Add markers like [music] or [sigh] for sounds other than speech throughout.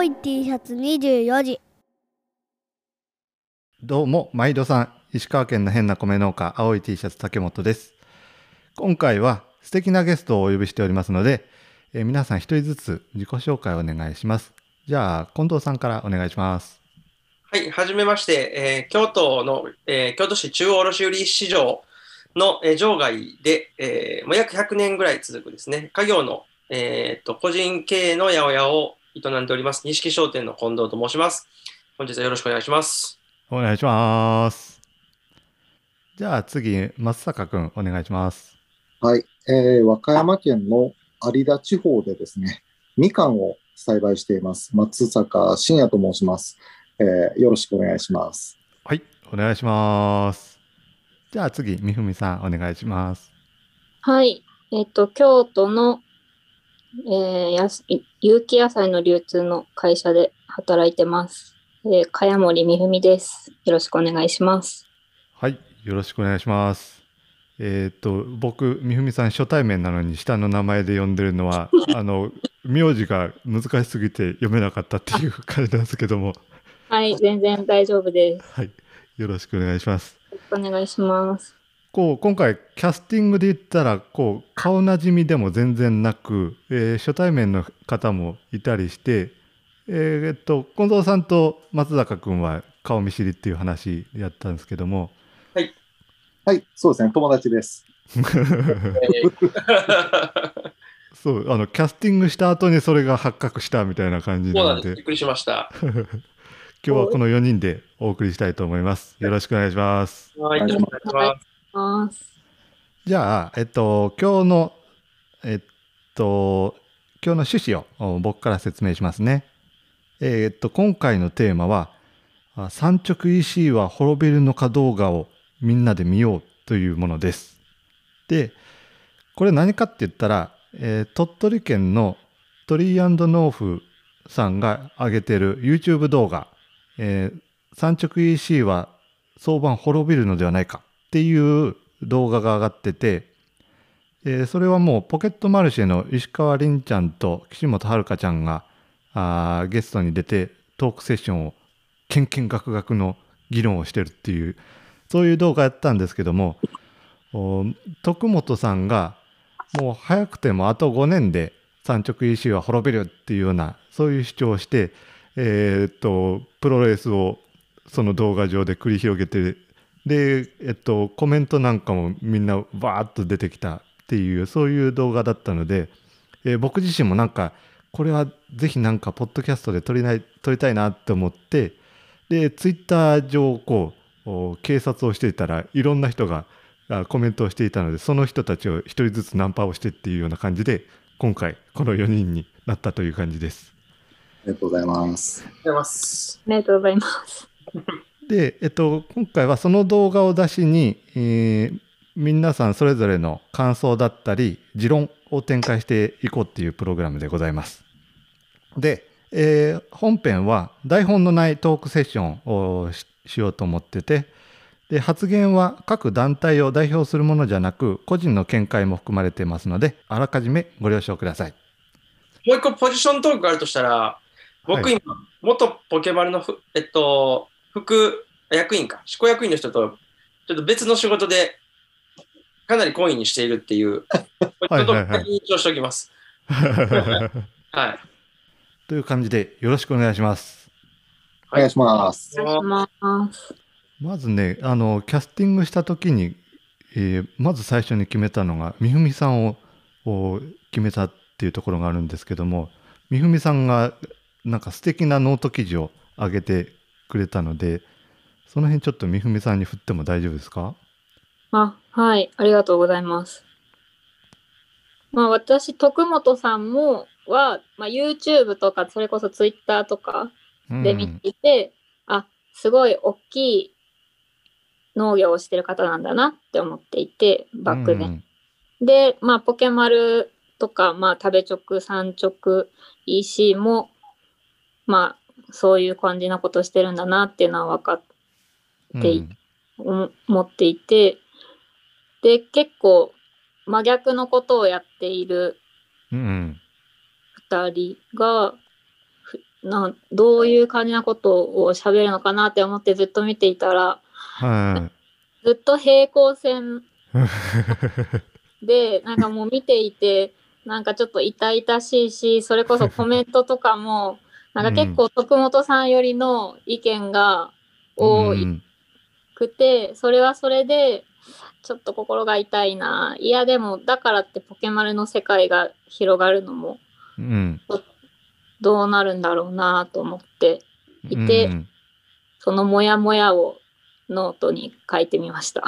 青い T シャツ24時。どうも毎度さん石川県の変な米農家青い T シャツ竹本です。今回は素敵なゲストをお呼びしておりますので、えー皆さん一人ずつ自己紹介をお願いします。じゃあ近藤さんからお願いします。はい、はじめまして、えー京都の、えー京都市中央卸売市場の、えー場外で、えーもう約100年ぐらい続くですね、家業の、えーっと個人経営の八百屋を営んでおります、錦商店の近藤と申します。本日はよろしくお願いします。お願いしますじゃあ次松坂くんお願いしますはい、えー和歌山県の有田地方でですね、みかんを栽培しています。松坂信也と申します、えーよろしくお願いします。はいお願いしますじゃあ次みふみさんお願いしますはい。えっと、京都の、えーやす有機野菜の流通の会社で働いてます。えー、茅森美文です。よろしくお願いします。はい、よろしくお願いします。えっ、と、僕、みふみさん初対面なのに下の名前で呼んでるのは、[laughs] あの、名字が難しすぎて読めなかったっていう感じなんですけども、はい、全然大丈夫です。はい、よろしくお願いします。よろしくお願いします。こう、今回、キャスティングで言ったら、こう、顔なじみでも全然なく、えー初対面の方もいたりして、えーっと、近藤さんと松坂君は顔見知りっていう話やったんですけども、はい、そうですね、友達です。え [laughs] ーそう、あの、キャスティングした後にそれが発覚したみたいな感じそうなのでなんです。びっ、くりしました。[laughs] 今日はこの4人でお送りしたいと思います。よろしくお願いします。はい、よろしくお願いします。ます。じゃあ、えっと、今日の、えっと、今日の趣旨を僕から説明しますね。えっと、今回のテーマは、あ産直 EC は滅びるのか動画をみんなで見ようというものです。で、これ何かって言ったら、えー鳥取県のトリーノーフさんが上げてる YouTube 動画、えー産直 EC は相場滅びるのではないかっていう動画が上がってて、えーそれはもうポケットマルシェの石川凛ちゃんと岸本遥ちゃんがあゲストに出てトークセッションをけんけんがくがくの議論をしてるっていうそういう動画やったんですけども徳本さんがもう早くてもあと5年で産直 EC は滅びるっていうようなそういう主張をして、えーっとプロレスをその動画上で繰り広げてで、えっと、コメントなんかもみんなバーッと出てきたっていうそういう動画だったので、えー僕自身もなんかこれはぜひなんかポッドキャストで撮りない撮りたいなって思ってでツイッター上こうお警察をしていたらいろんな人があコメントをしていたのでその人たちを一人ずつナンパをしてっていうような感じで今回この4人になったという感じです。ありがとうございます。ありがとうございます。ありがとうございます。で、えっと、今回はその動画を出しに、えー皆さんそれぞれの感想だったり持論を展開していこうっていうプログラムでございます。で、えー本編は台本のないトークセッションをししようと思っててで発言は各団体を代表するものじゃなく個人の見解も含まれていますのであらかじめご了承ください。もう一個ポジショントークがあるとしたら、僕はい今、元ポケバルのふ、えっと、副役員か、執行役員の人と、ちょっと別の仕事で、かなり懇意にしているっていう、[laughs] ちょっとはいはいはい認証しておきます。[laughs] はい。という感じでよろしくお願いします。お願いします。お願いします。まずねあのキャスティングした時に、えーまず最初に決めたのがみふみさんをを決めたっていうところがあるんですけどもみふみさんがなんか素敵なノート記事を上げてくれたのでその辺ちょっとみふみさんに振っても大丈夫ですか？あ、はい、ありがとうございます。まあ私、徳本さんも、は、まあ、YouTube とか、それこそ Twitter とかで見ていて、あ、すごい大きい農業をしてる方なんだなって思っていて、漠然。で、まあ、ポケマルとか、まあ、食べ直、産直、EC も、まあ、そういう感じなことしてるんだなっていうのは分かっうんてい思思っていて、で、結構真逆のことをやっているうんうん2人が、ふなどういう感じなことを喋るのかなって思ってずっと見ていたらはずっと平行線 [laughs] い。でなんかもう見ていてなんかちょっと痛々しいしそれこそコメントとかもなんか結構徳本さんよりの意見が多うんくて、それはそれでちょっと心が痛いな。いやでもだからってポケマルの世界が広がるのもうん。どうなるんだろうなと思っていてうん。そのモヤモヤをノートに書いてみました。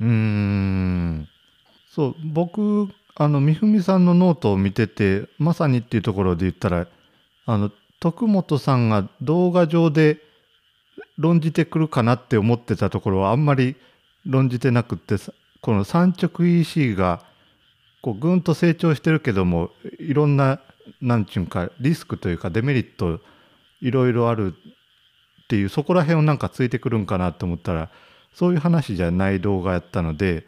うーん。そう僕あのみふみさんのノートを見ててまさにっていうところで言ったらあの徳本さんが動画上で論じてくるかなって思ってたところはあんまり論じてなくってさこの三直 EC がこうぐんと成長してるけどもいろんななんちゅうんかリスクというかデメリットいろいろあるっていうそこら辺をなんかついてくるんかなと思ったらそういう話じゃない動画やったので、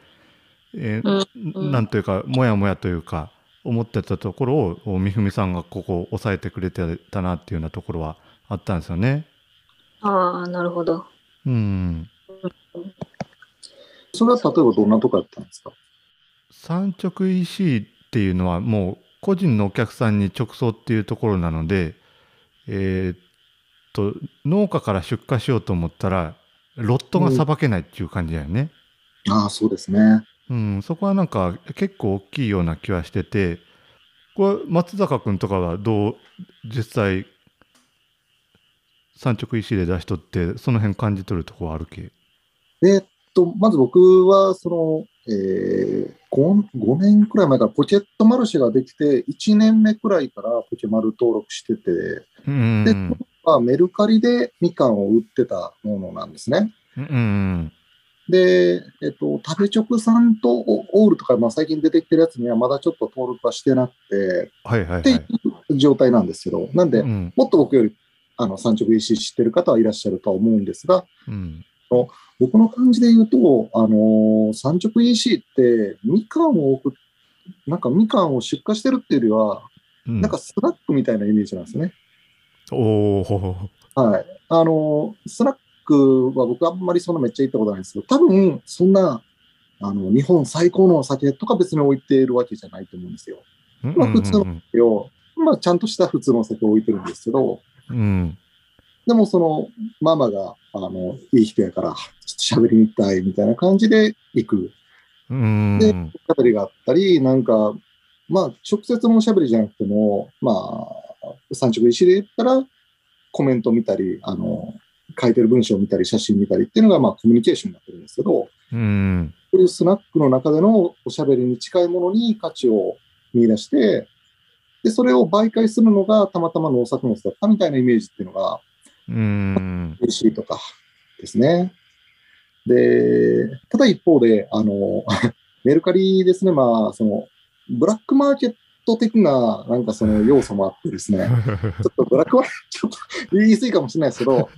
えーうん。なんというかもやもやというか思ってたところを三文さんがここ抑えてくれてたなっていうようなところはあったんですよね。ああなるほど。うん、それは例えばどんなとこやったんですか？産直 EC っていうのはもう個人のお客さんに直送っていうところなので、えーっと農家から出荷しようと思ったらロットがさばけないっていう感じだよね。ああ、そうですね。うん、そこはなんか結構大きいような気はしててこれ松坂君とかはどう実際産直 EC で出しとってその辺感じ取るとこはあるけ？えーっと、まず僕は、その、えー、5, 5年くらい前からポケットマルシェができて、1年目くらいからポケマル登録してて、うんで、まあ、メルカリでみかんを売ってたものなんですね。うんうんで、えっと、食べ直さんとオールとか、まあ、最近出てきてるやつにはまだちょっと登録はしてなくて、はいはいってはいいう状態なんですけど、なんで、うん。もっと僕よりあの産直 EC 知ってる方はいらっしゃるとは思うんですが、うん。僕の感じで言うと、あのー産直 EC って、みかんを送っなんかみかんを出荷してるっていうよりは、うん。なんかスナックみたいなイメージなんですね。おおはい。あのースナックは僕あんまりそんなめっちゃ行ったことないんですけど、多分そんな、あの、日本最高のお酒とか別に置いているわけじゃないと思うんですよ。まあ普通のよまあ、ちゃんとした普通のお酒を置いてるんですけど、うんでもそのママが、あの、いい人やから、ちょっと喋りに行きたいみたいな感じで行く。うんで喋りがあったり、なんか、まあ、直接のおしゃべりじゃなくても、まあ、産直石で言ったら、コメント見たり、あの、書いてる文章を見たり、写真見たりっていうのが、まあ、コミュニケーションになってるんですけど、うん。そういうスナックの中でのおしゃべりに近いものに価値を見出して、で、それを媒介するのがたまたま農作物だったみたいなイメージっていうのが、うん。美味しいとかですね。で、ただ一方で、あの、[laughs] メルカリですね、まあ、その、ブラックマーケット的な、なんかその要素もあってですね、[laughs] ちょっとブラックマーケット、ちょっと言い過ぎかもしれないですけど、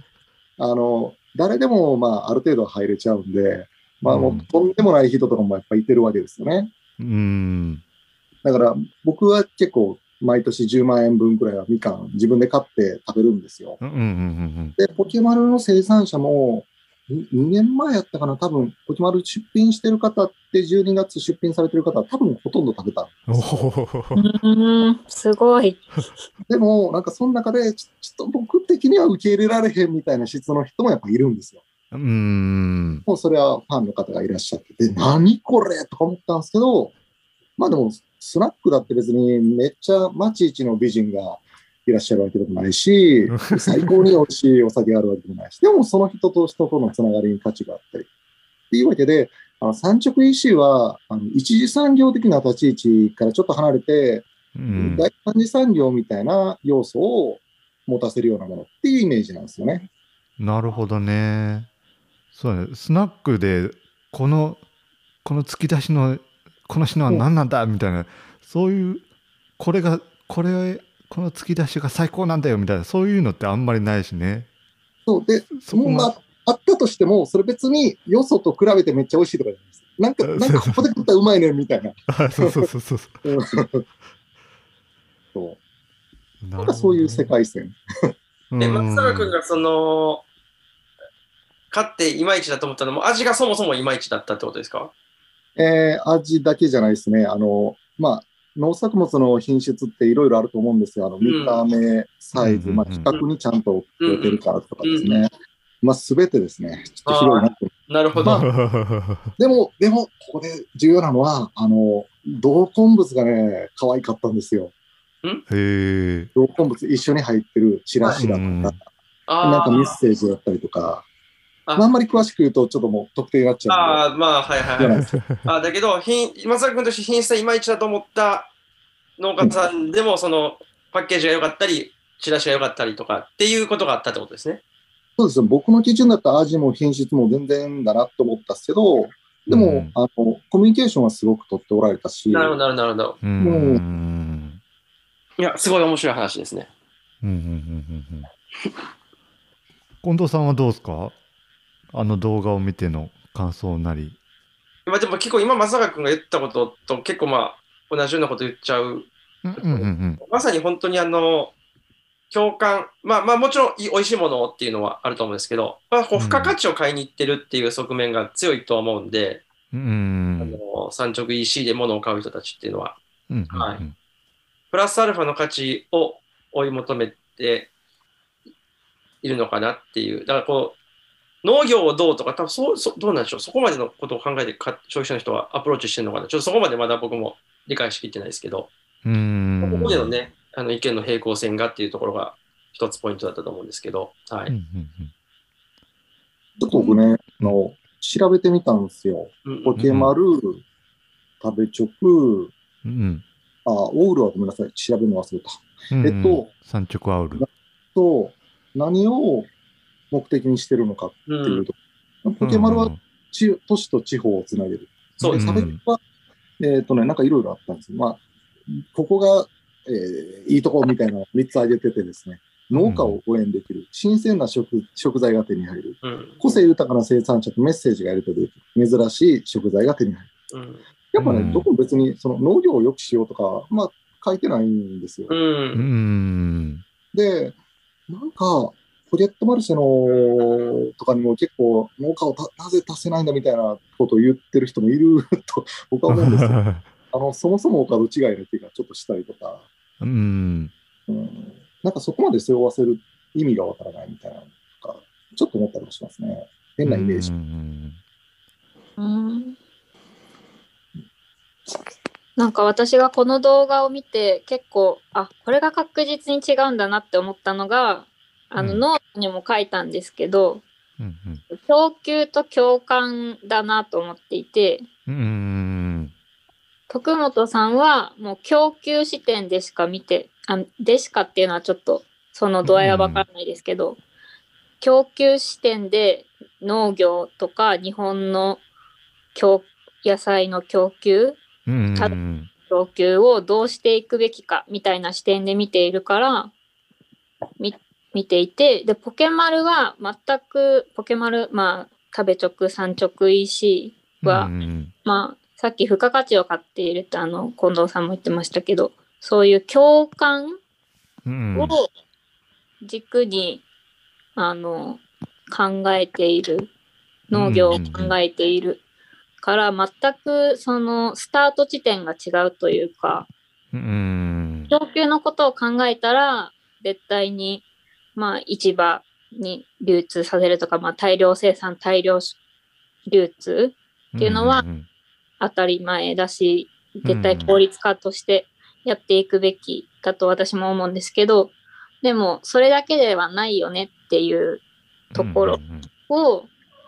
あの、誰でも、まあ、ある程度入れちゃうんで、まあ、もうとんでもない人とかもやっぱいてるわけですよね。うんだから、僕は結構、毎年10万円分くらいはみかん自分で買って食べるんですよ。うんうんうんで、ポケマルの生産者も、2年前やったかな、多分ポケマル出品してる方って12月出品されてる方は多分ほとんど食べた。おおうーん、すごい。[laughs] でも、なんかその中でちょ、ちょっと僕的には受け入れられへんみたいな質の人もやっぱいるんですよ。うんもうそれはファンの方がいらっしゃってて、何これとか思ったんですけど、まあでも、スナックだって別にめっちゃ町一の美人がいらっしゃるわけでもないし、最高に美味しいお酒があるわけでもないし、でもその人と人とのつながりに価値があったり。っていうわけで、あの産直 EC はあの一次産業的な立ち位置からちょっと離れて、うん第三次産業みたいな要素を持たせるようなものっていうイメージなんですよね。なるほどね。そうね。スナックで、この、この突き出しの、この品は何なんだみたいな、そういう、これが、これ、この突き出しが最高なんだよみたいな、そういうのってあんまりないしね。そうで、そこがまあ、あったとしても、それ別によそと比べてめっちゃ美味しいとかじゃないです。なんか、うんなんかここで食ったらうまいねみたいな。[laughs] あそうそうそうそう。うんそうななんかそういう世界線。え、松坂君がその、買っていまいちだと思ったのも、味がそもそもいまいちだったってことですか？えー味だけじゃないですね。あの、まあ、農作物の品質っていろいろあると思うんですよ。あの、見た目、サイズ、うんまあ、規格にちゃんと出てるからとかですね。まあ、すべてですね。ちょっと広いなって。なるほど。[laughs] でも、でも、ここで重要なのは、あの、同梱物がね、可愛かったんですよ。へえ。同梱物一緒に入ってるチラシだとか、うんなんあかメッセージだったりとか、あまああんまり詳しく言うと、ちょっともう特定になっちあゃうんあー、まあ、はいはいはい。[laughs] あだけど、品松坂君として品質はいまいちだと思った農家さんでも、そのパッケージが良かったり、チラシが良かったりとかっていうことがあったってことですね。そうですね。僕の基準だったら味も品質も全然だなと思ったんですけど、でも、うんあの、コミュニケーションはすごく取っておられたし、なるほど、なるほど。うん。いや、すごい面白い話ですね。うんうんうんうんうん近藤さんはどうですか？あの動画を見ての感想なり。まあ、でも結構今、松坂君が言ったことと結構まあ、同じようなこと言っちゃう。うんうんうんまさに本当にあの、共感、まあまあもちろん美味しいものっていうのはあると思うんですけど、まあ、こう付加価値を買いに行ってるっていう側面が強いとは思うんで、うん。うんあの産直 EC で物を買う人たちっていうのは、うんはいプラスアルファの価値を追い求めているのかなっていう。だからこう、農業をどうとか、多分そうそうどうなんでしょう、そこまでのことを考えてか消費者の人はアプローチしてるのかな。ちょっとそこまでまだ僕も理解しきってないですけど、うん。ここでのね、あの意見の平行線がっていうところが一つポイントだったと思うんですけど、はい。うんうんちょっと僕ね、あの、調べてみたんですよ。うんポケマル、食べチョク、うんうんあ、オールはごめんなさい。調べるの忘れた。うん。えっと、産直アウル。と、何を目的にしてるのかっていうと、ポケマルは地都市と地方をつなげる。そうですね。で差別は、えっ、とね、なんかいろいろあったんですよ。まあ、ここが、えーいいとこみたいなのを3つ挙げててですね、農家を応援できる、新鮮な食食材が手に入る、うん。個性豊かな生産者とメッセージがやり取りできる、珍しい食材が手に入る。うん。やっぱね、うん。どこも別にその農業を良くしようとか、まあ、書いてないんですよ。ううんん。で、なんか、ポケットマルシェのとかにも結構農家をたなぜ足せないんだみたいなことを言ってる人もいると [laughs] 僕は思うんですよ。あの、そもそもお門違いの気がちょっとしたりとか、うん。うん、なんかそこまで背負わせる意味がわからないみたいなのとか、ちょっと思ったりもしますね。変なイメージ。うんうんなんか私がこの動画を見て結構あこれが確実に違うんだなって思ったのがあのうん。ノートにも書いたんですけど、うん供給と共感だなと思っていてうんうん徳本さんはもう供給視点でしか見てあでしかっていうのはちょっとその度合いは分からないですけど、供給視点で農業とか日本の供野菜の供給うんた供給をどうしていくべきかみたいな視点で見ているからみ見ていてでポケマルは全くポケマルまあ食べ直産直 EC は、うんまあさっき付加価値を買っているってあの近藤さんも言ってましたけどそういう共感うんを軸に、あの考えている農業を考えているから全くそのスタート地点が違うというかうん供給のことを考えたら絶対にまあ市場に流通させるとか、まあ、大量生産大量流通っていうのはん当たり前だし絶対効率化としてやっていくべきだと私も思うんですけどでもそれだけではないよねっていうところを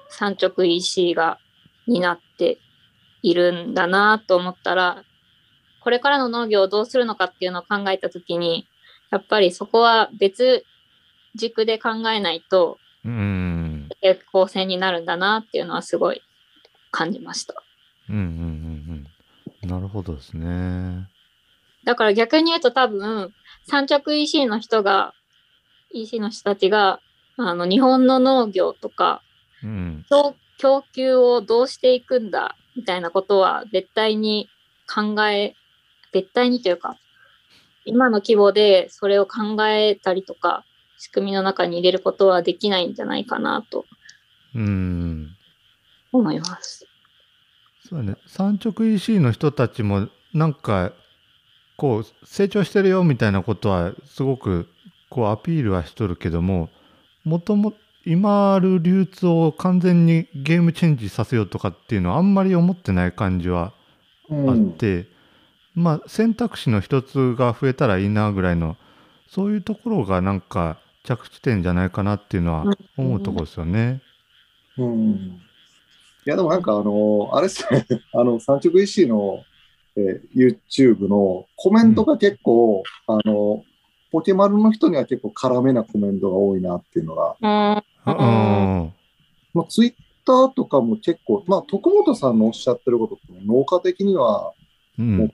産直 EC が担っているんだなと思ったらこれからの農業をどうするのかっていうのを考えた時にやっぱりそこは別軸で考えないとうん平行線になるんだなっていうのはすごい感じました。うんうんうんうんなるほどですね。だから逆に言うと多分産直 EC の人が EC の人たちがあの日本の農業とかうん供供給をどうしていくんだみたいなことは絶対に考え絶対にというか今の規模でそれを考えたりとか仕組みの中に入れることはできないんじゃないかなとうん。思います。そうね。産直 EC の人たちもなんかこう成長してるよみたいなことはすごくこうアピールはしとるけども、もとも今ある流通を完全にゲームチェンジさせようとかっていうのはあんまり思ってない感じはあうんって、まあ選択肢の一つが増えたらいいなぐらいのそういうところがなんか着地点じゃないかなっていうのは思うところですよね。うんいや、でもなんかあの、あれっすね、[laughs] あの、産直 EC の、えー YouTube のコメントが結構、あの、ポケマルの人には結構辛めなコメントが多いなっていうのが、うんうん。まあ、Twitter とかも結構、まあ、徳本さんのおっしゃってることって農家的にはうん。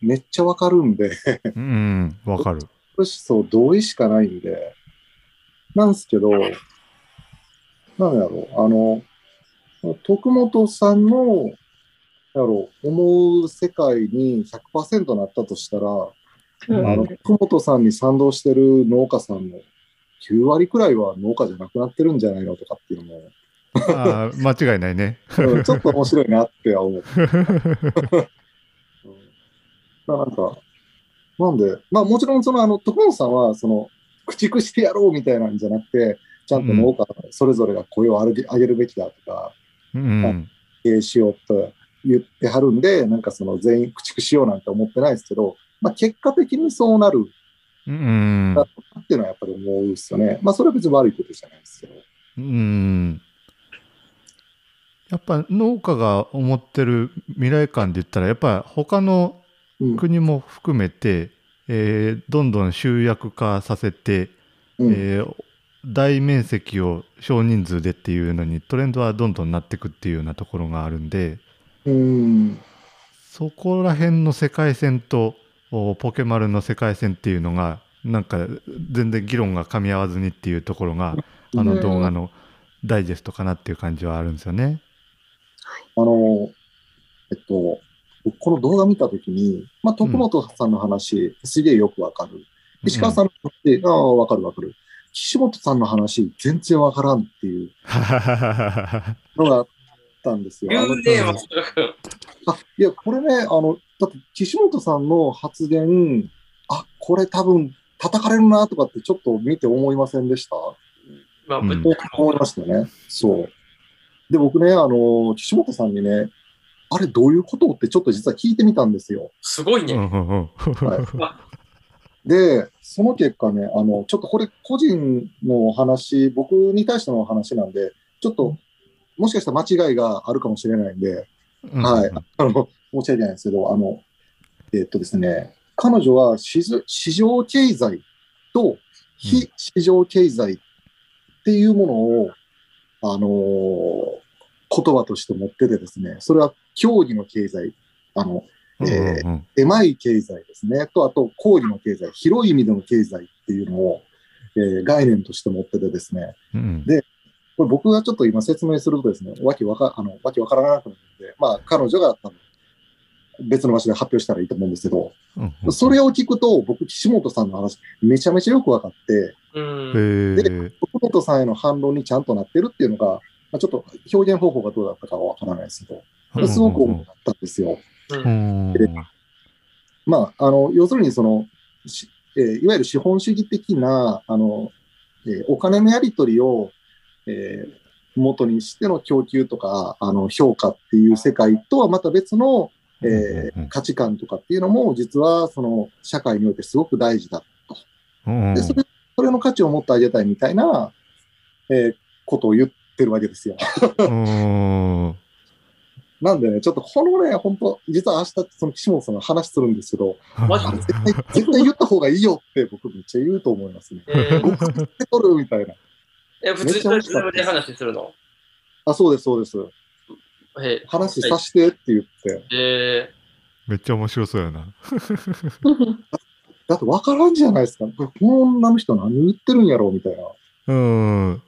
めっちゃわかるんで、うん。わかる。[laughs] 思想同意しかないんで、なんすけど、なんやろう、あの、徳本さんの、なんやろう、思う世界に100%なったとしたら、うんあの、徳本さんに賛同してる農家さんの9割くらいは農家じゃなくなってるんじゃないのとかっていうのも、あー間違いないね。うんちょっと面白いなっては思う。[laughs] なんか、なんで、まあもちろんそのあの、徳本さんは、その、駆逐してやろうみたいなんじゃなくて、ちゃんと農家それぞれが声を上げるべきだとか、うん。経営しようと言ってはるんで、なんかその全員駆逐しようなんて思ってないですけど、まあ結果的にそうなるうん。っていうのはやっぱり思うっすよね。まあそれは別に悪いことじゃないですけど。うん。やっぱ農家が思ってる未来感で言ったら、やっぱ他のうん。国も含めて、えーどんどん集約化させて、うんえー大面積を少人数でっていうのにトレンドはどんどんなっていくっていうようなところがあるんでうん。そこら辺の世界線とおポケマルの世界線っていうのがなんか全然議論が噛み合わずにっていうところがあうんの動画のダイジェストかなっていう感じはあるんですよね。あの、えっと、僕この動画見たときに、まあ、徳本さんの話、すげえよくわかる。石川さんの話、ああ、わかるわかる。岸本さんの話、全然わからんっていう [laughs] のがあったんですよ。あいや、これね、あの、だって岸本さんの発言、あ、これ多分叩かれるなとかってちょっと見て思いませんでした？まあ、うんぶ思いましたね。そう。で、僕ね、あの、岸本さんにね、あれどういうことってちょっと実は聞いてみたんですよ。すごいね。うんうんうん [laughs] で、その結果ね、あの、ちょっとこれ個人の話、僕に対しての話なんで、ちょっと、もしかしたら間違いがあるかもしれないんで、うんはい。あの、申し訳ないんですけど、あの、えっとですね、彼女は市場市場経済と非市場経済っていうものを、あのー言葉として持っててですね、それは競技の経済、あの、うんえうんうん。狭い経済ですね、と、あと、講義の経済、広い意味での経済っていうのを、えー概念として持っててですね、うんでこれ僕がちょっと今説明するとですね、わけわか、あの、わけわからなくなるので、まあ、彼女があの別の場所で発表したらいいと思うんですけど、うんうん。それを聞くと、僕、岸本さんの話、めちゃめちゃよくわかって、うん。へえ徳本さんへの反論にちゃんとなってるっていうのが、まあ、ちょっと表現方法がどうだったかはわからないですけど、すごく思ったんですよ。うんまあ、あの、要するにその、しえーいわゆる資本主義的な、あの、えーお金のやり取りを、えー元にしての供給とか、あの、評価っていう世界とはまた別の、えー価値観とかっていうのも、実は、その、社会においてすごく大事だと。うんで、それ、それの価値を持ってあげたいみたいな、えーことを言ってるわけですよ。うんなんでね、ちょっとこのね、本当実は明日、その岸本さんの話するんですけど、マジあれ絶対、絶対言った方がいいよって僕めっちゃ言うと思いますね。えー僕言ってとるみたいな。え、普通にズームで話するの？あ、そうです、そうです。え話させてって言って。えめっちゃ面白そうやな。[laughs] だって分からんじゃないですか。この女の人何言ってるんやろうみたいな。いうん。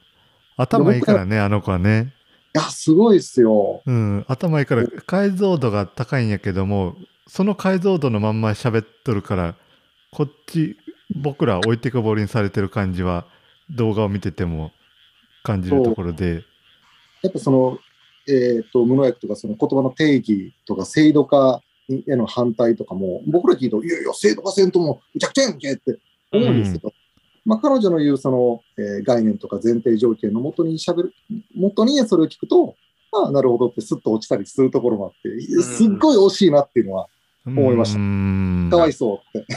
頭いいからね、あの子はね。や、すごいっすよ。うん。頭いいから解像度が高いんやけども、その解像度のまんま喋っとるから、こっち僕ら置いてかぼりにされてる感じは動画を見てても感じるところでやっぱその、えっ、と、無農薬とかその言葉の定義とか制度化への反対とかも、僕ら聞いと、いやいや、制度化せんとも、むちゃくちゃやんけって思うんですけど、まあ、彼女の言うその、えー概念とか前提条件のもとにしゃべる、もとにそれを聞くと、ああ、なるほどってスッと落ちたりするところもあって、んすっごい惜しいなっていうのは、思いましたたかわいそうって。[laughs]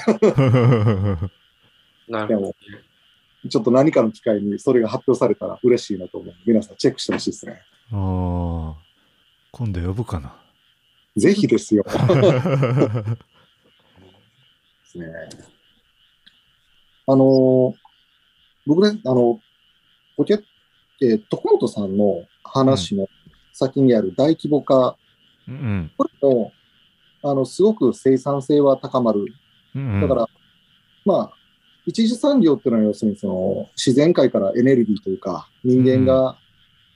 なるほど。ちょっと何かの機会にそれが発表されたら嬉しいなと思う。皆さんチェックしてほしいですね。ああ今度呼ぶかなぜひですよ。で [laughs] すね。あのー僕ね、あの、ポケえー徳本さんの話の先にある大規模化、うんこれも、あの、すごく生産性は高まる。うんだから、まあ、一次産業っていうのは要するにその自然界からエネルギーというか、人間が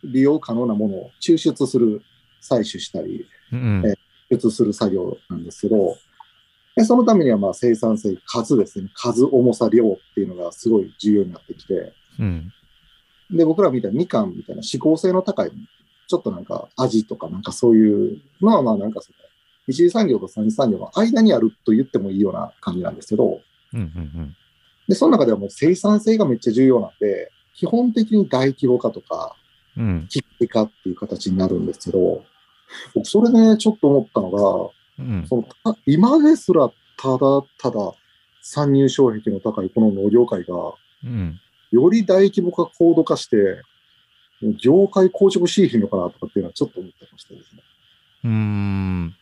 利用可能なものを抽出する、採取したり、うんえ輸出する作業なんですけど、でそのためにはまあ生産性、数ですね、数、重さ、量っていうのがすごい重要になってきて、うん。で、僕らみたいなみかんみたいな指向性の高い、ちょっとなんか味とかなんかそういうのはまあなんかその、一次産業と三次産業の間にあると言ってもいいような感じなんですけど、うんうんで、その中ではもう生産性がめっちゃ重要なんで、基本的に大規模化とか、うん。機械化っていう形になるんですけど、僕それでちょっと思ったのが、うん。そのた今ですらただただ参入障壁の高いこの農業界が、うん。より大規模化、高度化して、業界硬直しいひんのかなとかっていうのはちょっと思ってましてですね。うーん。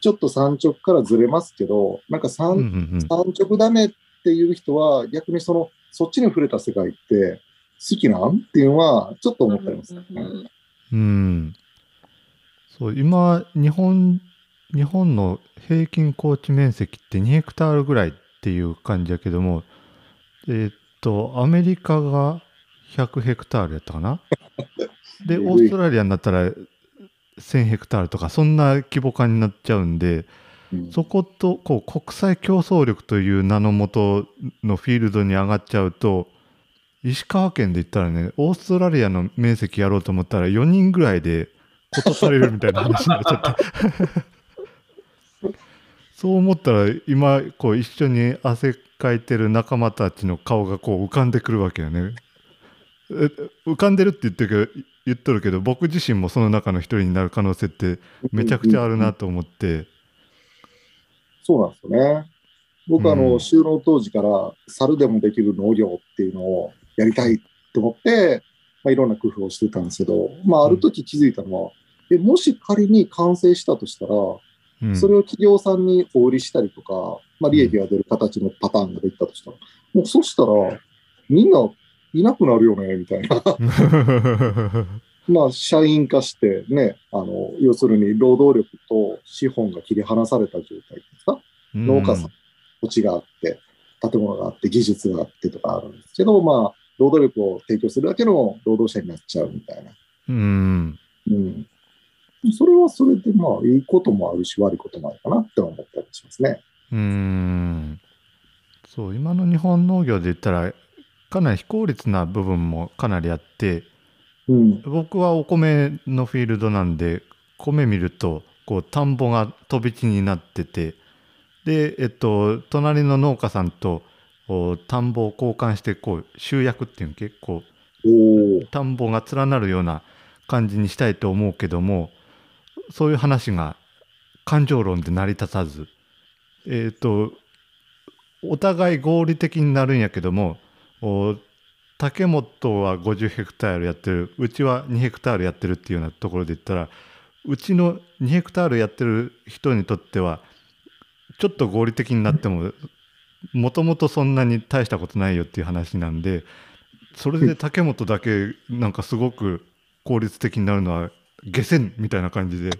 ちょっと産直からずれますけど、なんかうん産,、うん。産直ダメっていう人は逆にその、そっちに触れた世界って好きなんっていうのはちょっと思ったりますね。うん。うん。そう今日本日本の平均耕地面積って2ヘクタールぐらいっていう感じやけどもえーっとアメリカが100ヘクタールやったかな？[laughs] でオーストラリアになったら1000ヘクタールとかそんな規模感になっちゃうんでうん。そことこう国際競争力という名のもとのフィールドに上がっちゃうと石川県で言ったらねオーストラリアの面積やろうと思ったら4人ぐらいでことされるみたいな話になっちゃってそう思ったら今こう一緒に汗かいてる仲間たちの顔がこう浮かんでくるわけよね。え浮かんでるって言ってるけど言っとるけど僕自身もその中の一人になる可能性ってめちゃくちゃあるなと思って。そうなんですよね。僕あの、うん就農当時から猿でもできる農業っていうのをやりたいと思って、まあ、いろんな工夫をしてたんですけど、まあ、ある時気づいたのは、えもし仮に完成したとしたら、うんそれを企業さんにお売りしたりとか、まあ、利益が出る形のパターンができたとしたら、もうそしたら、みんないなくなるよね、みたいな。[laughs] まあ、社員化してね、あの、要するに労働力と資本が切り離された状態ですか？農家さん、土地があって、建物があって、技術があってとかあるんですけど、まあ、労働力を提供するだけの労働者になっちゃうみたいな。うんうん。それはそれで、まあ、いいこともあるし、悪いこともあるかなって思ったりしますね。うーんそう今の日本農業で言ったらかなり非効率な部分もかなりあってうん。僕はお米のフィールドなんで米見るとこう田んぼが飛び地になっててでえっと隣の農家さんとお田んぼを交換してこう集約っていうの結構。田んぼが連なるような感じにしたいと思うけどもそういう話が感情論で成り立たず。えっ、とお互い合理的になるんやけども竹本は50ヘクタールやってる。うちは2ヘクタールやってるっていうようなところで言ったらうちの2ヘクタールやってる人にとってはちょっと合理的になってももともとそんなに大したことないよっていう話なんでそれで竹本だけなんかすごく効率的になるのは下船みたいな感じで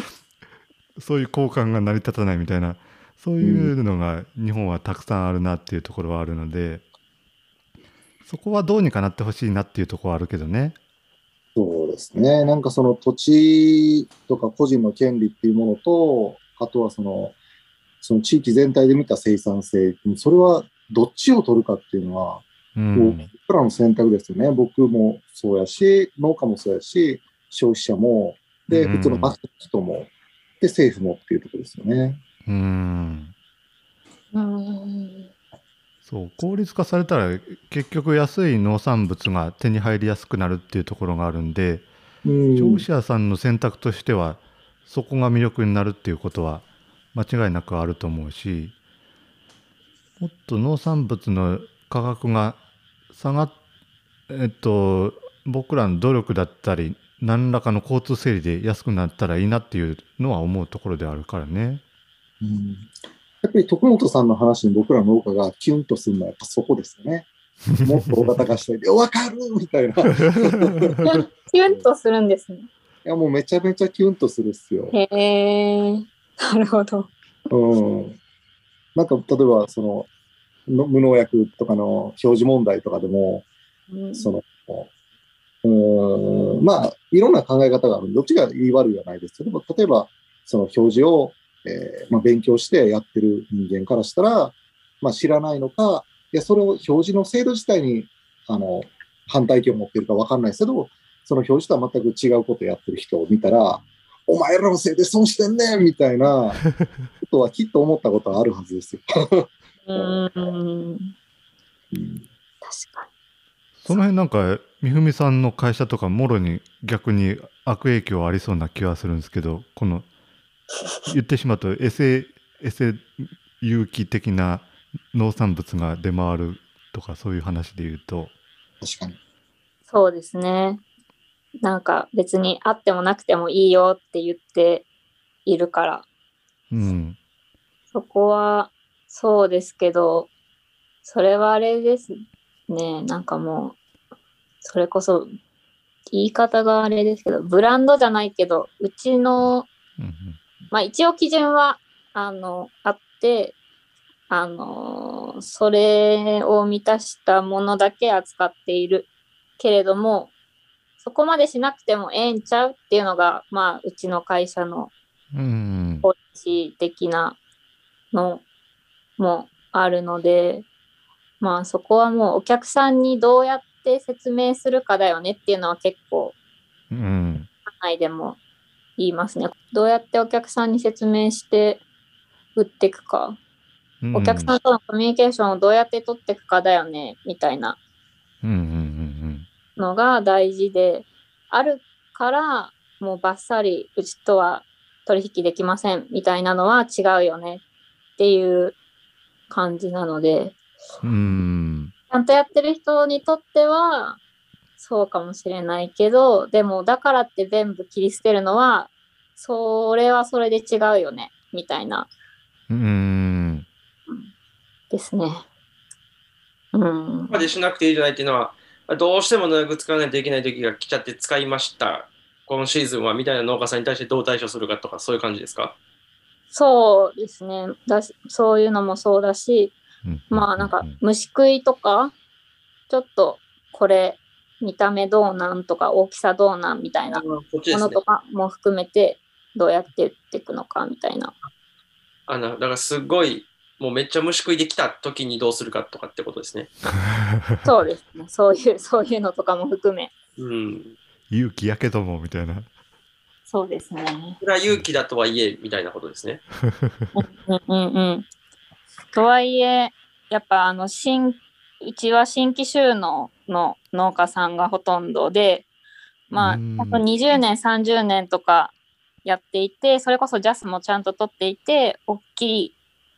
[laughs] そういう交換が成り立たないみたいなそういうのが日本はたくさんあるなっていうところはあるのでそこはどうにかなってほしいなっていうところはあるけどね。そうですね。なんかその土地とか個人の権利っていうものと、あとはその、その地域全体で見た生産性、それはどっちを取るかっていうのは、うん。僕らの選択ですよね。僕もそうやし、農家もそうやし、消費者も、で、うん普通のバスの人も、で、政府もっていうところですよね。うん。うん。そう効率化されたら結局安い農産物が手に入りやすくなるっていうところがあるんで、うん消費者さんの選択としてはそこが魅力になるっていうことは間違いなくあると思うしもっと農産物の価格が下がっえっと僕らの努力だったり何らかの交通整理で安くなったらいいなっていうのは思うところであるからね。うんやっぱり徳本さんの話に僕ら農家がキュンとするのはやっぱそこですよね。[laughs] もっと大型化したい。いやわかるみたいな。いキュンとするんですね。や、もうめちゃめちゃキュンとするっすよ。へえ。なるほど。うん。なんか、例えば、その、の無農薬とかの表示問題とかでも、うんその、うーん、まあ、いろんな考え方がある。どっちが言い悪いはないですけども、例えば、その表示を、えーまあ、勉強してやってる人間からしたら、まあ、知らないのか、いや、それを表示の制度自体に、あの、反対意見を持ってるかわかんないですけど、その表示とは全く違うことをやってる人を見たら、お前らのせいで損してんねんみたいな [laughs] ことはきっと思ったことはあるはずですよ。うん。確 [laughs] うんかその辺なんか三文さんの会社とかもろに逆に悪影響ありそうな気はするんですけどこの言ってしまうとエセエセ有機的な農産物が出回るとかそういう話で言うと確かに。そうですね。なんか別にあってもなくてもいいよって言っているから、うんそこはそうですけど、それはあれですね。なんかもう、それこそ言い方があれですけど、ブランドじゃないけど、うちの、うんまあ一応基準は、あの、あって、あの、それを満たしたものだけ扱っているけれども、そこまでしなくてもええんちゃうっていうのが、まあ、うちの会社のうん。ポリシー的なのもあるので、まあそこはもうお客さんにどうやって説明するかだよねっていうのは結構、う内でも言いますね。どうやってお客さんに説明して売っていくか、うん。お客さんとのコミュニケーションをどうやって取っていくかだよね、みたいなのが大事であるから、もうバッサリうちとは取引できませんみたいなのは違うよねっていう感じなので、うんゃんとやってる人にとってはそうかもしれないけど、でもだからって全部切り捨てるのは、それはそれで違うよねみたいなうんですね。うん。までしなくていいじゃないっていうのは、どうしても農薬使わないといけない時が来ちゃって使いました。今シーズンはみたいな農家さんに対してどう対処するかとか、そういう感じですか？そうですねだし。そういうのもそうだし、うんまあなんか虫食いとか、ちょっとこれ見た目どうなんとか大きさどうなんみたいなものと。かも含めてどうやって売っていくのかみたいな。あのだからすごい、もうめっちゃ虫食いできた時にどうするかとかってことですね。[laughs] [laughs] そうですね。そういう、そういうのとかも含め。うん。勇気やけどもみたいなそうですね。それは勇気だとはいえ、みたいなことですね。うんうんうん。とはいえ、やっぱあの新、うちは新規収納の農家さんがほとんどで、まあ、うん。ほんと20年、30年とかやっていて、それこそジャスもちゃんと取っていて、大きい、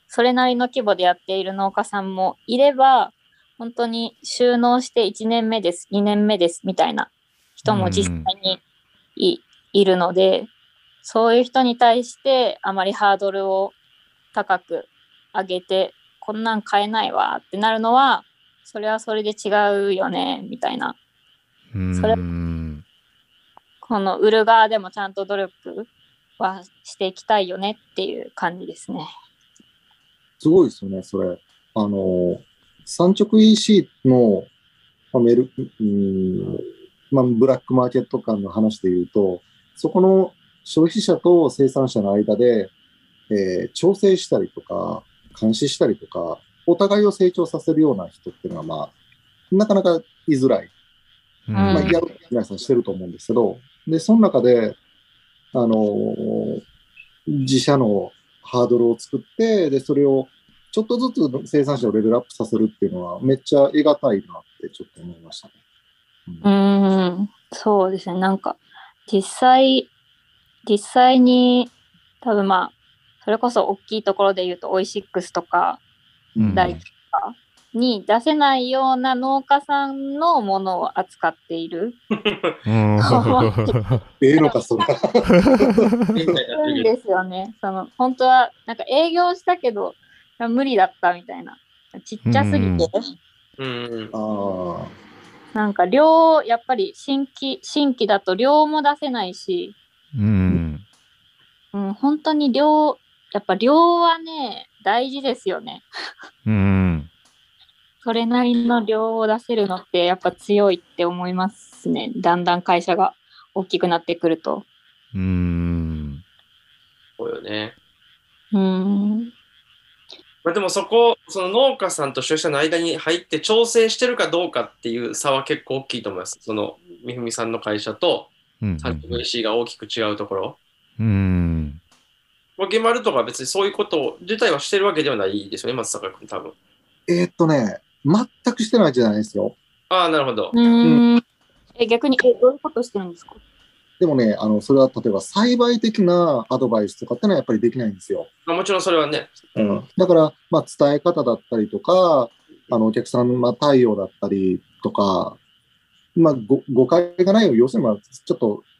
それなりの規模でやっている農家さんもいれば、本当に収納して1年目です、2年目ですみたいな人も実際にい,、いるので、そういう人に対してあまりハードルを高く上げて、こんなん買えないわってなるのは、それはそれで違うよね、みたいな。それこの売る側でもちゃんと努力はしていきたいよねっていう感じですね。すごいですよね、それ。あの、産直 EC の、まあ、メル、うん、まあ、ブラックマーケット間の話で言うと、そこの消費者と生産者の間で、えー調整したりとか、監視したりとか、お互いを成長させるような人っていうのは、まあ、なかなか言いづらい。うんまあ、うんやる皆さんしてると思うんですけど、で、その中で、あのー自社のハードルを作って、で、それをちょっとずつ生産者をレベルアップさせるっていうのは、めっちゃ得難いなってちょっと思いましたね。うーん、そうですね。なんか、実際、実際に、多分まあ、それこそ大きいところで言うと、オイシックスとか、うん。大とかに出せないような農家さんのものを扱っている。うん。ええのか、それ。みたいなんですよね。その、本当は、なんか営業したけど、無理だったみたいな。ちっちゃすぎて。う。ん。ああ。なんか量、やっぱり新規、新規だと量も出せないし、う。んう。ん、本当に量、やっぱ量はね、大事ですよね。うんそれなりの量を出せるのってやっぱ強いって思いますね。だんだん会社が大きくなってくると。うんそうよね。うん。まあ、でもそこ、その農家さんと消費者の間に入って調整してるかどうかっていう差は結構大きいと思います。その、みふみさんの会社とうん産直 EC が大きく違うところ。うんポケマルとかは別にそういうこと自体はしてるわけではないですよね、松坂君、多分。えーっとね、全くしてないじゃないですよ。ああ、なるほど。うん。え、逆に、え、どういうことしてるんですか？でもね、あの、それは例えば栽培的なアドバイスとかってのはやっぱりできないんですよ。まあ、もちろんそれはね。うん、だから、まあ、伝え方だったりとか、あの、お客様対応だったりとか、まあ、ご誤解がないように、要するに、まあ、ちょっとだ、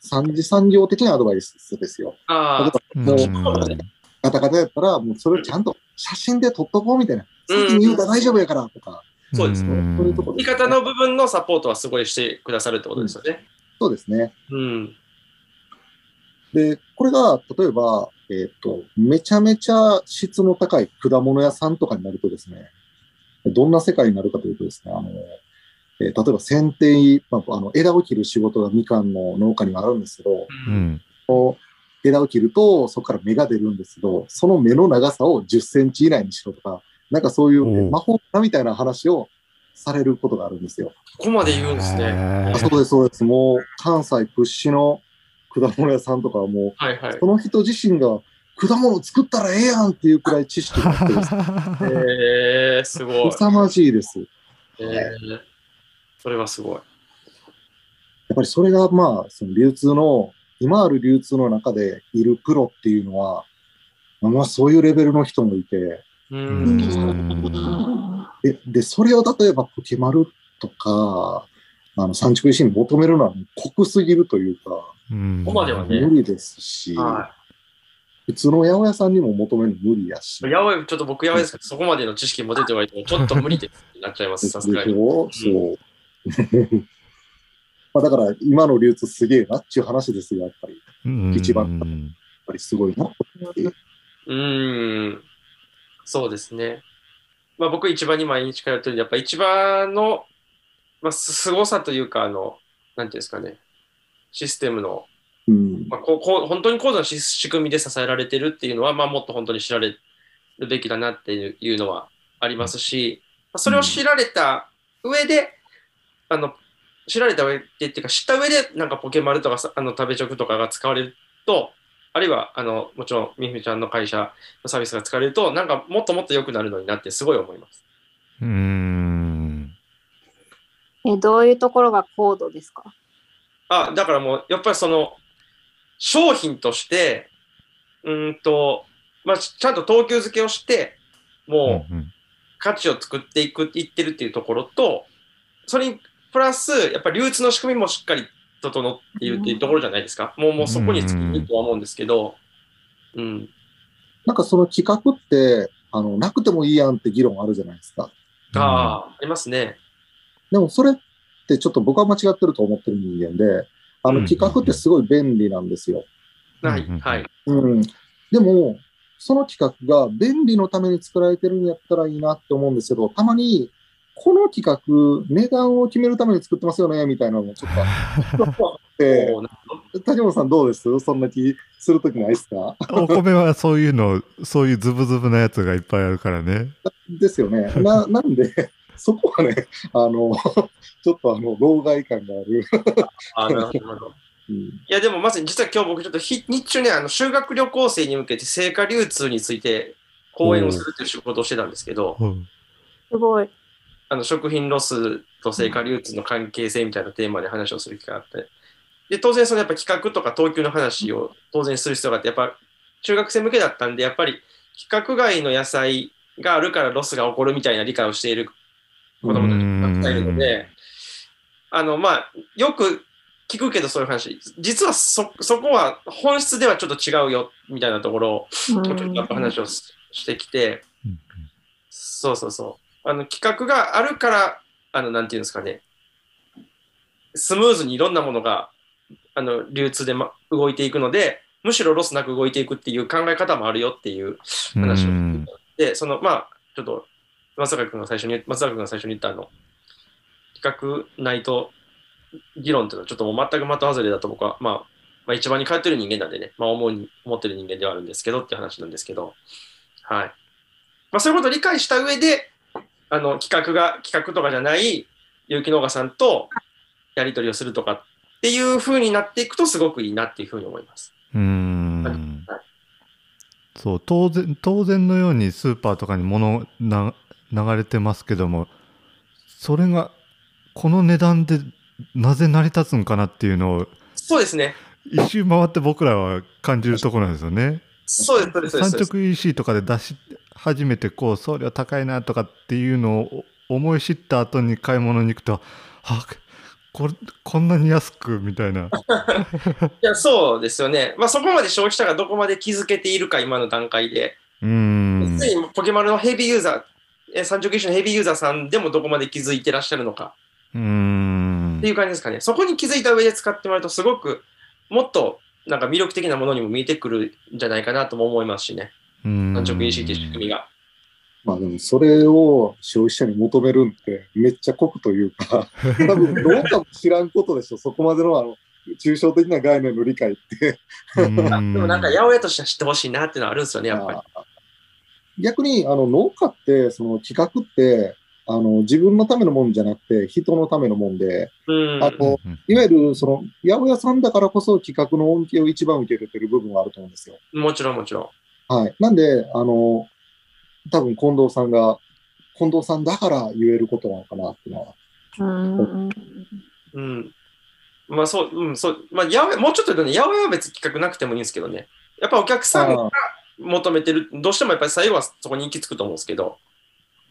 三次産業的なアドバイスですよ。ああ、もう、うんガタガタやったら、もうそれをちゃんと写真で撮っとこうみたいな。先に言うたら大丈夫やからとか、そうですねんそういうところ言い方の部分のサポートはすごいしてくださるってことですよね。そうですね。うん。で、これが、例えば、えっ、と、めちゃめちゃ質の高い果物屋さんとかになるとですね、どんな世界になるかというとですね、あの、えー例えば剪定、まあ、あの枝を切る仕事がみかんの農家にはあるんですけど、うん枝を切るとそこから芽が出るんですけど、その芽の長さを10センチ以内にしろとか、なんかそういおうう魔法かみたいな話をされることがあるんですよ。ここまで言うんですね。へあそうです、そうです。もう関西屈指の果物屋さんとかはもう、はいはいそ。の人自身が果物作ったらええやんっていうくらい知識があってですね、[laughs] えー、すごい。凄まじいです。えー、それはすごい。やっぱりそれがまあ、その流通の、今ある流通の中でいるプロっていうのは、まあそういうレベルの人もいて、で、でそれを例えばポケマルとか、あの、産畜医師に求めるのはもう濃すぎるというか、うんここまではね無理ですし、は普通の八百屋さんにも求めるの無理やし。い。やばい、ちょっと僕やばいですけど、そこまでの知識も出てはいても、ちょっと無理ですってなっちゃいます、さすがに。そう。[laughs] まあだから今の流通すげえなっていう話ですよ、やっぱり。一番ぱりすごいな。うーん。そうですね。まあ僕一番に毎日通ってるんで、やっぱ一番の、まあ、す凄さというか、あの、なんていうんですかね、システムの、うん。まあ、こうこう本当に高度なし仕組みで支えられてるっていうのは、まあ、もっと本当に知られるべきだなっていうのはありますし、まあそれを知られた上で、あの、知られた上でっていうか、知った上で、なんかポケマルとかさあの食べチョクとかが使われると、あるいは、あの、もちろん、みふみちゃんの会社のサービスが使われると、なんかもっともっと良くなるのになってすごい思います。うん。え、どういうところが高度ですか？あ、だからもう、やっぱりその、商品として、うーんと、まあ、ちゃんと等級付けをして、もう、うん。価値を作っていく、いってるっていうところと、それにプラス、やっぱり流通の仕組みもしっかり整っているっていうところじゃないですか。もう、もうそこに尽きるとは思うんですけど、うん。なんかその企画って、あの、なくてもいいやんって議論あるじゃないですか。ああ、ありますね。でもそれってちょっと僕は間違ってると思ってる人間で、あうんの企画ってすごい便利なんですよ。はい、うんはい。うん。でも、その企画が便利のために作られてるんやったらいいなって思うんですけど、たまに、この企画、値段を決めるために作ってますよね、みたいなのもちょっと、ておーなるほど谷本さんどうです？そんな気するときないですか？お米はそういうの、そういうズブズブなやつがいっぱいあるからね。ですよね。な、[laughs] なんで、そこはね、あの、ちょっとあの、老害感がある。あなるほど。うんいや、でもまさに実は今日僕ちょっとひ日中ね、あの修学旅行生に向けて成果流通について講演をするという仕事をしてたんですけど、うんすごい。あの食品ロスと成果流通の関係性みたいなテーマで話をする機会があって、で、当然そのやっぱ企画とか等級の話を当然する必要があって、やっぱ中学生向けだったんで、やっぱり規格外の野菜があるからロスが起こるみたいな理解をしている子供たちがいるので、あの、まあ、よく聞くけどそういう話、実はそ、そこは本質ではちょっと違うよ、みたいなところを、うんちょっと話をししてきて、うん。そうそうそう。あの、企画があるから、あの、なんていうんですかね、スムーズにいろんなものが、あの、流通で、ま、動いていくので、むしろロスなく動いていくっていう考え方もあるよっていう話をうん。で、その、まあ、ちょっと、松坂君が最初に、松坂君が最初に言ったあの、企画ないと議論っていうのはちょっともう全く的外れだと僕は、まあ、まあ、一番に通ってる人間なんでね、まあ、思うに思ってる人間ではあるんですけどっていう話なんですけど、はい。まあ、そういうことを理解した上で、あの、企画が、企画とかじゃない、結城農家さんとやり取りをするとかっていう風になっていくとすごくいいなっていうふうに思います。うんはいそう当然当然のようにスーパーとかに物な流れてますけどもそれがこの値段でなぜ成り立つんかなっていうのをそうですね。一周回って僕らは感じるところなんですよね。そうです、そうです、そうです産。直 EC とかで出し始めてこう送料高いなとかっていうのを思い知った後に買い物に行くとあこれこんなに安くみたいな。[laughs] いや、そうですよね。まあ、そこまで消費者がどこまで気づけているか、今の段階で。うんすでにポケマルのヘビーユーザー、え三直機種のヘビーユーザーさんでもどこまで気づいてらっしゃるのかうんっていう感じですかね。そこに気づいた上で使ってもらうと、すごくもっとなんか魅力的なものにも見えてくるんじゃないかなとも思いますしね。直 EC っていう仕組みが。まあでも、それを消費者に求めるんって、めっちゃ酷というか、多分、農家も知らんことでしょ、そこまでのあの、抽象的な概念の理解って。うんでもなんか、八百屋としては知ってほしいなっていうのはあるんですよね、やっぱり。あ逆に、あの、農家って、その企画って、あの、自分のためのもんじゃなくて、人のためのもんで、うん。あの、いわゆる、その、八百屋さんだからこそ企画の恩恵を一番受け入れてる部分があると思うんですよ。もちろん、もちろん。はい。なんで、あの、多分近藤さんが、近藤さんだから言えることなのかなっていうのは。うんうん。まあそう、うん、そう。まあ、八百屋、もうちょっと言うとね、八百屋は別に企画なくてもいいんですけどね。やっぱお客さんがあ求めてる、どうしてもやっぱり最後はそこに行き着くと思うんですけど。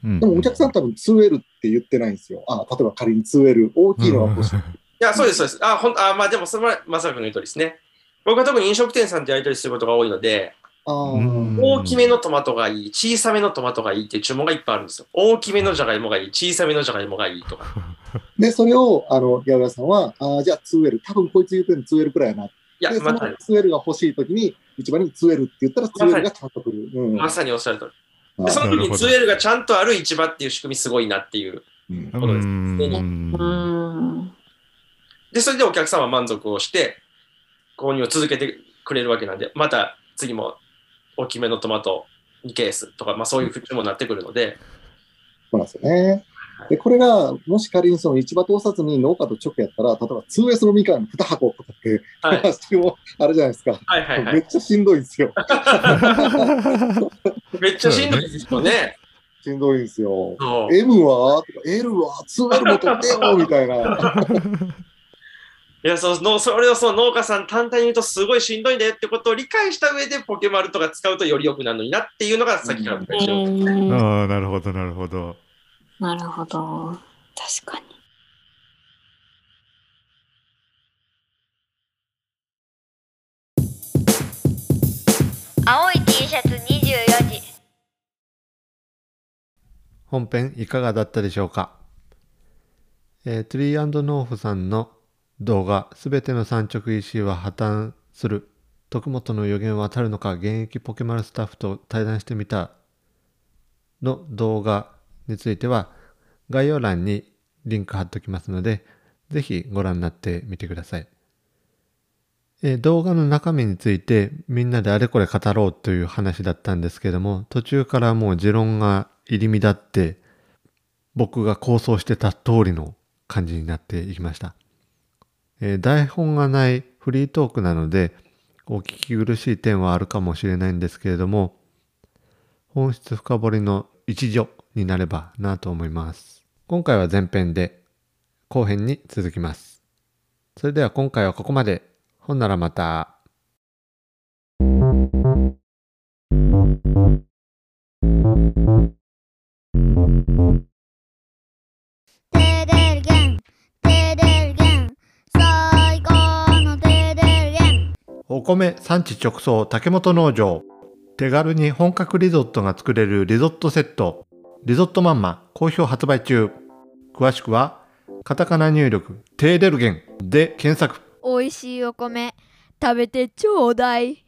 うんでもお客さん多分 2L って言ってないんですよ。あ、例えば仮に 2L、大きいのが欲しい。いや、そうです、そうです。あ、ほんあまあでも、それはまさかの言うとりですね。僕は特に飲食店さんとやり取りすることが多いので、大きめのトマトがいい、小さめのトマトがいいっていう注文がいっぱいあるんですよ。大きめのじゃがいもがいい、小さめのじゃがいもがいいとか。[laughs] で、それを、あの、八百屋さんは、あーじゃあ 2L、多分こいつ言ってるの 2L くらいやな。いやまさに、2L が欲しいときに、一番に 2L って言ったら 2L がちゃんと来る。うん。まさにおっしゃる通り。はいで、その時になるほど 2L がちゃんとある市場っていう仕組みすごいなっていう。うんことですうんうんで、それでお客さんは満足をして、購入を続けてくれるわけなんで、また次も大きめのトマト2ケースとか、まあそういう風にもなってくるので、そうなんですよね。で、これが、もし仮にその市場通さずに農家と直やったら、例えば 2S のみかん2箱とかって、はい、話もあるじゃないですか。はいはいはい。めっちゃしんどいんですよ。めっちゃしんどいですよね。しんどいんですよ。M は？とか L は？2L も取ってよみたいな。いやそうのそれをその農家さん単体に言うとすごいしんどいんだよってことを理解した上でポケマルとか使うとより良くなるのになっていうのがさっきから僕が言ってるああなるほどなるほど。なるほど。確かに。青い T シャツ24時本編いかがだったでしょうか、えー、トゥリーノーフさんの動画すべての産直 EC は破綻する。徳本の予言は当たるのか現役ポケマルスタッフと対談してみたの動画については概要欄にリンク貼っておきますのでぜひご覧になってみてください。えー動画の中身についてみんなであれこれ語ろうという話だったんですけども途中からもう持論が入り乱って僕が構想してた通りの感じになっていきました、えー台本がないフリートークなのでお聞き苦しい点はあるかもしれないんですけれども本質深掘りの一助になればなと思います。今回は前編で後編に続きます。それでは今回はここまで。ほんならまた。テレお米産地直送竹本農場。手軽に本格リゾットが作れるリゾットセット。リゾットマンマ好評発売中。詳しくはカタカナ入力テーデルゲンで検索。美味しいお米食べてちょうだい